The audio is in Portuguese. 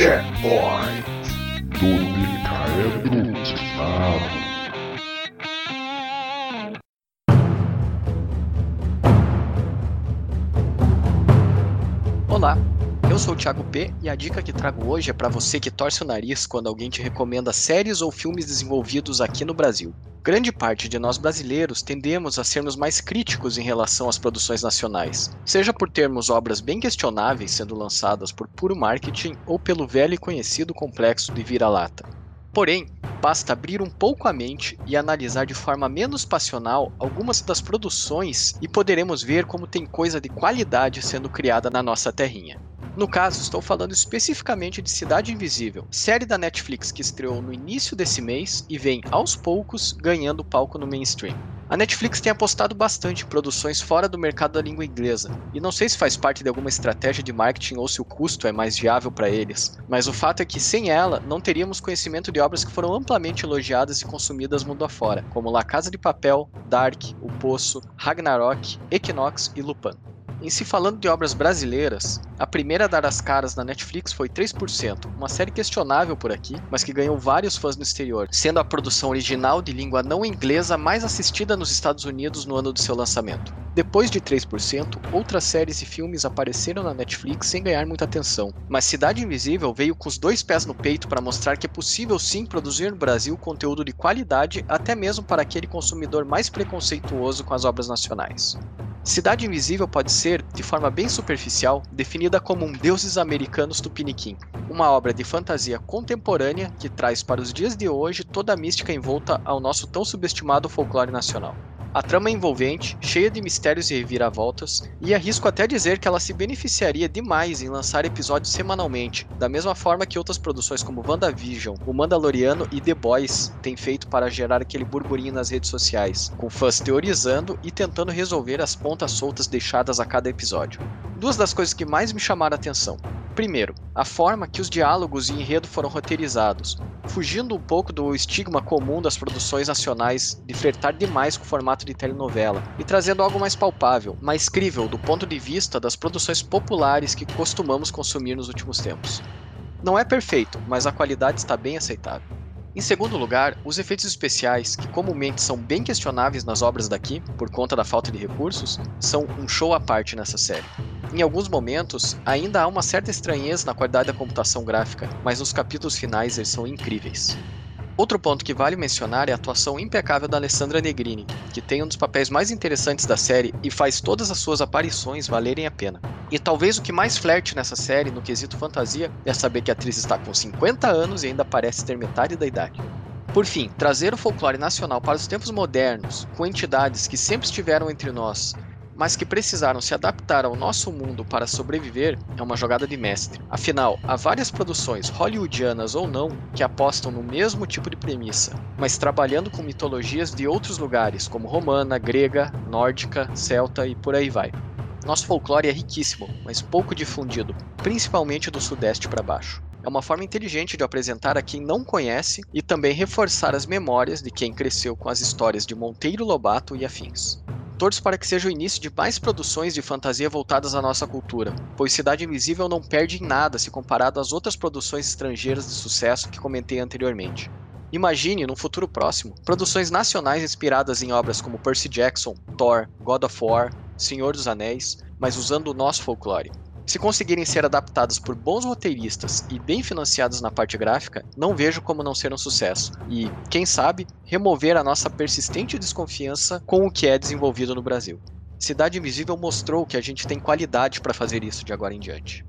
Checkpoint do Micaedro Olá, eu sou o Thiago P e a dica que trago hoje é para você que torce o nariz quando alguém te recomenda séries ou filmes desenvolvidos aqui no Brasil. Grande parte de nós brasileiros tendemos a sermos mais críticos em relação às produções nacionais, seja por termos obras bem questionáveis sendo lançadas por puro marketing ou pelo velho e conhecido complexo de vira-lata. Porém, basta abrir um pouco a mente e analisar de forma menos passional algumas das produções e poderemos ver como tem coisa de qualidade sendo criada na nossa terrinha. No caso, estou falando especificamente de Cidade Invisível, série da Netflix que estreou no início desse mês e vem aos poucos ganhando palco no mainstream. A Netflix tem apostado bastante em produções fora do mercado da língua inglesa, e não sei se faz parte de alguma estratégia de marketing ou se o custo é mais viável para eles, mas o fato é que sem ela não teríamos conhecimento de obras que foram amplamente elogiadas e consumidas mundo afora, como La Casa de Papel, Dark, O Poço, Ragnarok, Equinox e Lupin. Em se falando de obras brasileiras, a primeira a dar as caras na Netflix foi 3%, uma série questionável por aqui, mas que ganhou vários fãs no exterior, sendo a produção original de língua não inglesa mais assistida nos Estados Unidos no ano do seu lançamento. Depois de 3%, outras séries e filmes apareceram na Netflix sem ganhar muita atenção, mas Cidade Invisível veio com os dois pés no peito para mostrar que é possível sim produzir no Brasil conteúdo de qualidade, até mesmo para aquele consumidor mais preconceituoso com as obras nacionais. Cidade Invisível pode ser, de forma bem superficial, definida como um Deuses Americanos Tupiniquim, uma obra de fantasia contemporânea que traz para os dias de hoje toda a mística envolta ao nosso tão subestimado folclore nacional. A trama é envolvente, cheia de mistérios e reviravoltas, e arrisco até dizer que ela se beneficiaria demais em lançar episódios semanalmente, da mesma forma que outras produções como WandaVision, O Mandaloriano e The Boys têm feito para gerar aquele burburinho nas redes sociais, com fãs teorizando e tentando resolver as pontas soltas deixadas a cada episódio. Duas das coisas que mais me chamaram a atenção. Primeiro, a forma que os diálogos e enredo foram roteirizados, fugindo um pouco do estigma comum das produções nacionais de flertar demais com o formato de telenovela e trazendo algo mais palpável, mais crível do ponto de vista das produções populares que costumamos consumir nos últimos tempos. Não é perfeito, mas a qualidade está bem aceitável. Em segundo lugar, os efeitos especiais, que comumente são bem questionáveis nas obras daqui, por conta da falta de recursos, são um show à parte nessa série. Em alguns momentos, ainda há uma certa estranheza na qualidade da computação gráfica, mas nos capítulos finais eles são incríveis. Outro ponto que vale mencionar é a atuação impecável da Alessandra Negrini, que tem um dos papéis mais interessantes da série e faz todas as suas aparições valerem a pena. E talvez o que mais flerte nessa série, no quesito fantasia, é saber que a atriz está com 50 anos e ainda parece ter metade da idade. Por fim, trazer o folclore nacional para os tempos modernos, com entidades que sempre estiveram entre nós mas que precisaram se adaptar ao nosso mundo para sobreviver, é uma jogada de mestre. Afinal, há várias produções, hollywoodianas ou não, que apostam no mesmo tipo de premissa, mas trabalhando com mitologias de outros lugares, como romana, grega, nórdica, celta e por aí vai. Nosso folclore é riquíssimo, mas pouco difundido, principalmente do sudeste para baixo. É uma forma inteligente de apresentar a quem não conhece e também reforçar as memórias de quem cresceu com as histórias de Monteiro Lobato e afins torço para que seja o início de mais produções de fantasia voltadas à nossa cultura, pois Cidade Invisível não perde em nada se comparado às outras produções estrangeiras de sucesso que comentei anteriormente. Imagine, num futuro próximo, produções nacionais inspiradas em obras como Percy Jackson, Thor, God of War, Senhor dos Anéis, mas usando o nosso folclore. Se conseguirem ser adaptadas por bons roteiristas e bem financiadas na parte gráfica, não vejo como não ser um sucesso. E, quem sabe, remover a nossa persistente desconfiança com o que é desenvolvido no Brasil. Cidade Invisível mostrou que a gente tem qualidade para fazer isso de agora em diante.